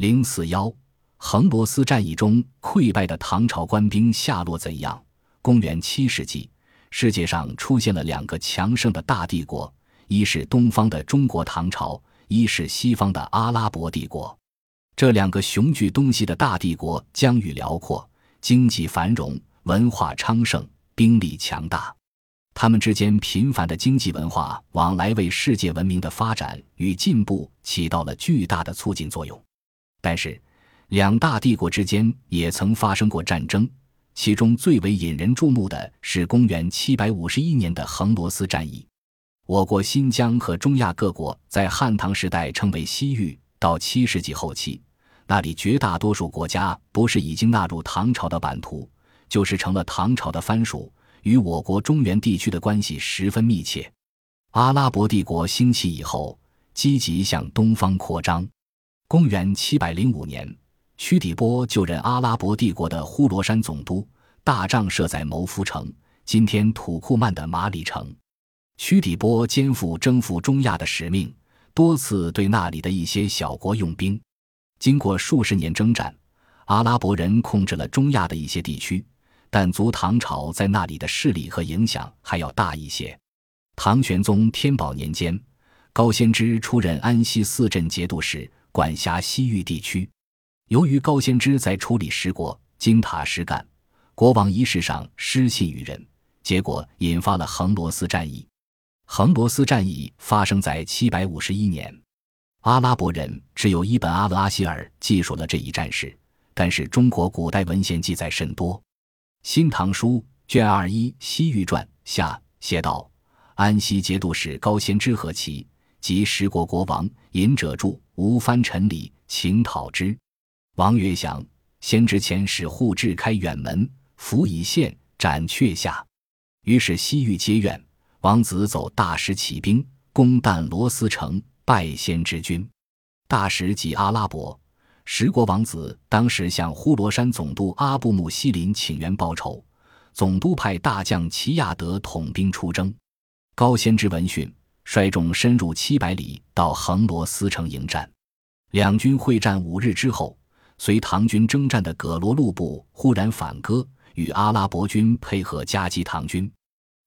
零四幺，横罗斯战役中溃败的唐朝官兵下落怎样？公元七世纪，世界上出现了两个强盛的大帝国，一是东方的中国唐朝，一是西方的阿拉伯帝国。这两个雄踞东西的大帝国，疆域辽阔，经济繁荣，文化昌盛，兵力强大。他们之间频繁的经济文化往来，为世界文明的发展与进步起到了巨大的促进作用。但是，两大帝国之间也曾发生过战争，其中最为引人注目的是公元751年的横罗斯战役。我国新疆和中亚各国在汉唐时代称为西域，到七世纪后期，那里绝大多数国家不是已经纳入唐朝的版图，就是成了唐朝的藩属，与我国中原地区的关系十分密切。阿拉伯帝国兴起以后，积极向东方扩张。公元七百零五年，屈底波就任阿拉伯帝国的呼罗珊总督，大帐设在谋夫城（今天土库曼的马里城）。屈底波肩负征服中亚的使命，多次对那里的一些小国用兵。经过数十年征战，阿拉伯人控制了中亚的一些地区，但足唐朝在那里的势力和影响还要大一些。唐玄宗天宝年间，高仙芝出任安西四镇节度使。管辖西域地区，由于高仙芝在处理十国金塔实干国王仪式上失信于人，结果引发了横罗斯战役。横罗斯战役发生在七百五十一年，阿拉伯人只有伊本阿勒阿希尔记述了这一战事，但是中国古代文献记载甚多，《新唐书》卷二一《西域传》下写道：“安西节度使高仙芝和其。”及十国国王隐者著吴藩臣礼，请讨之。王曰：“降。”先知前使护至开远门，伏以县斩阙下。于是西域皆怨。王子走大石起兵，攻旦罗斯城，败先知军。大石即阿拉伯十国王子，当时向呼罗珊总督阿布穆西林请愿报仇。总督派大将齐亚德统兵出征。高先知闻讯。率众深入七百里，到横罗斯城迎战。两军会战五日之后，随唐军征战的葛罗路部忽然反戈，与阿拉伯军配合夹击唐军。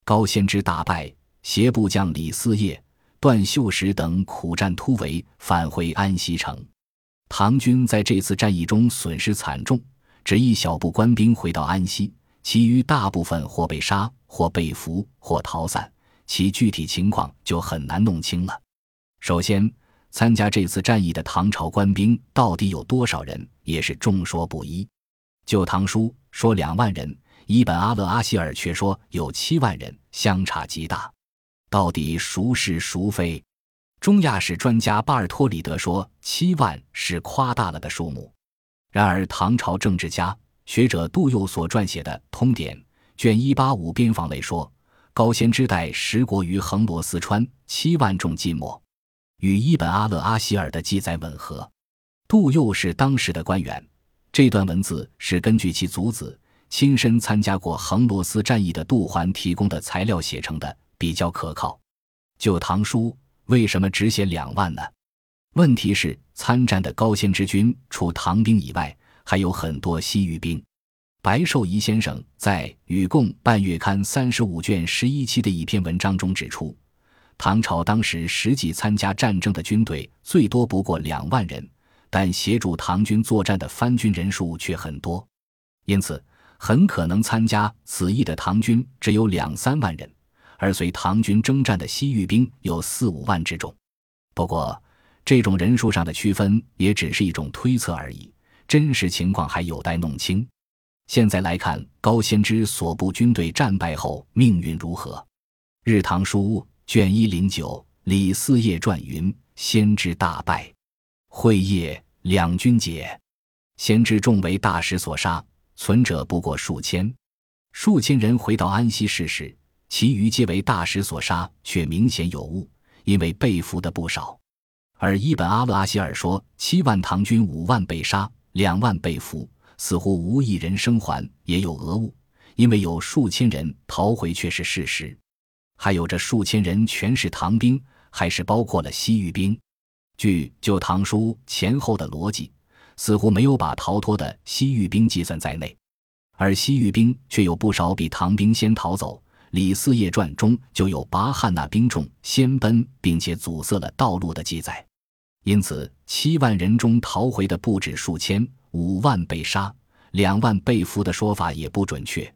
高仙芝大败，携部将李嗣业、段秀实等苦战突围，返回安西城。唐军在这次战役中损失惨重，只一小部官兵回到安西，其余大部分或被杀，或被俘，或逃散。其具体情况就很难弄清了。首先，参加这次战役的唐朝官兵到底有多少人，也是众说不一。《旧唐书》说两万人，伊本阿勒阿希尔却说有七万人，相差极大。到底孰是孰非？中亚史专家巴尔托里德说七万是夸大了的数目。然而，唐朝政治家学者杜佑所撰写的《通典》卷一八五边防类说。高仙芝带十国于横罗斯川，七万众尽没，与伊本阿勒阿希尔的记载吻合。杜佑是当时的官员，这段文字是根据其祖子亲身参加过横罗斯战役的杜环提供的材料写成的，比较可靠。就唐书为什么只写两万呢？问题是参战的高仙芝军除唐兵以外，还有很多西域兵。白寿仪先生在《与共半月刊》三十五卷十一期的一篇文章中指出，唐朝当时实际参加战争的军队最多不过两万人，但协助唐军作战的藩军人数却很多，因此很可能参加此役的唐军只有两三万人，而随唐军征战的西域兵有四五万之众。不过，这种人数上的区分也只是一种推测而已，真实情况还有待弄清。现在来看高仙芝所部军队战败后命运如何？《日唐书》卷一零九李嗣业传云：先知大败，会夜两军解，先知众为大石所杀，存者不过数千。数千人回到安西市时，其余皆为大石所杀，却明显有误，因为被俘的不少。而伊本阿勒阿希尔说七万唐军五万被杀，两万被俘。似乎无一人生还，也有讹误，因为有数千人逃回却是事实。还有这数千人全是唐兵，还是包括了西域兵？据《旧唐书》前后的逻辑，似乎没有把逃脱的西域兵计算在内，而西域兵却有不少比唐兵先逃走。《李嗣业传》中就有拔汉那兵众先奔，并且阻塞了道路的记载，因此七万人中逃回的不止数千，五万被杀，两万被俘的说法也不准确。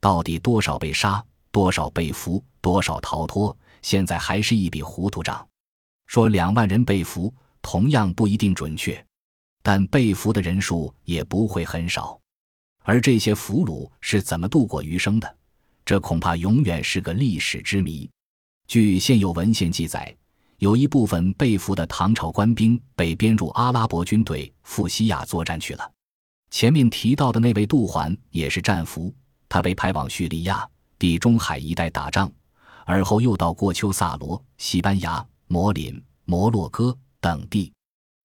到底多少被杀，多少被俘，多少逃脱，现在还是一笔糊涂账。说两万人被俘，同样不一定准确，但被俘的人数也不会很少。而这些俘虏是怎么度过余生的？这恐怕永远是个历史之谜。据现有文献记载，有一部分被俘的唐朝官兵被编入阿拉伯军队赴西亚作战去了。前面提到的那位杜环也是战俘，他被派往叙利亚、地中海一带打仗，而后又到过丘萨罗、西班牙、摩林、摩洛哥等地。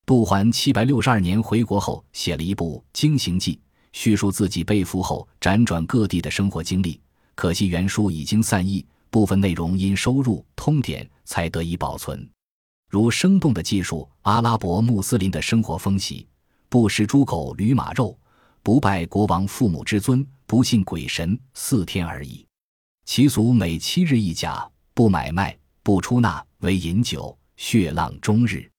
杜环七百六十二年回国后，写了一部《经行记》，叙述自己被俘后辗转各地的生活经历。可惜原书已经散佚，部分内容因收入通典才得以保存，如生动的记述阿拉伯穆斯林的生活风习：不食猪狗驴马肉，不拜国王父母之尊，不信鬼神，四天而已。其俗每七日一甲，不买卖，不出纳，唯饮酒，血浪终日。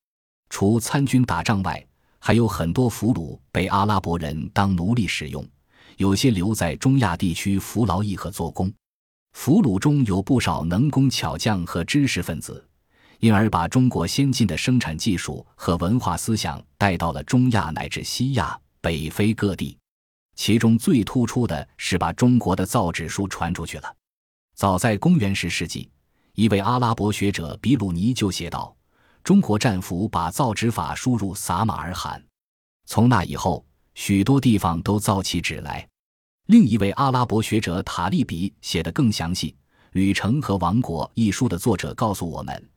除参军打仗外，还有很多俘虏被阿拉伯人当奴隶使用。有些留在中亚地区服劳役和做工，俘虏中有不少能工巧匠和知识分子，因而把中国先进的生产技术和文化思想带到了中亚乃至西亚、北非各地。其中最突出的是把中国的造纸术传出去了。早在公元十世纪，一位阿拉伯学者比鲁尼就写道：“中国战俘把造纸法输入撒马尔罕。”从那以后。许多地方都造起纸来。另一位阿拉伯学者塔利比写得更详细，《旅程和王国》一书的作者告诉我们，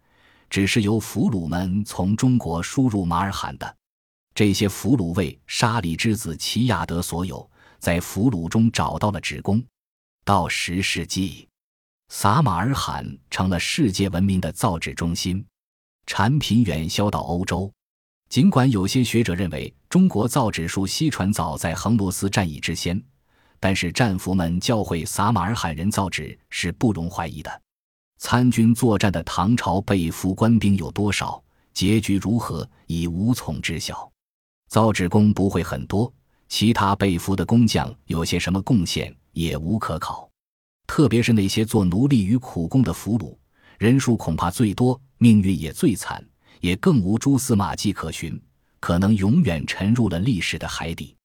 只是由俘虏们从中国输入马尔罕的。这些俘虏为沙里之子齐亚德所有，在俘虏中找到了纸工。到十世纪，撒马尔罕成了世界闻名的造纸中心，产品远销到欧洲。尽管有些学者认为中国造纸术西传早在横罗斯战役之先，但是战俘们教会撒马尔罕人造纸是不容怀疑的。参军作战的唐朝被俘官兵有多少，结局如何，已无从知晓。造纸工不会很多，其他被俘的工匠有些什么贡献，也无可考。特别是那些做奴隶与苦工的俘虏，人数恐怕最多，命运也最惨。也更无蛛丝马迹可寻，可能永远沉入了历史的海底。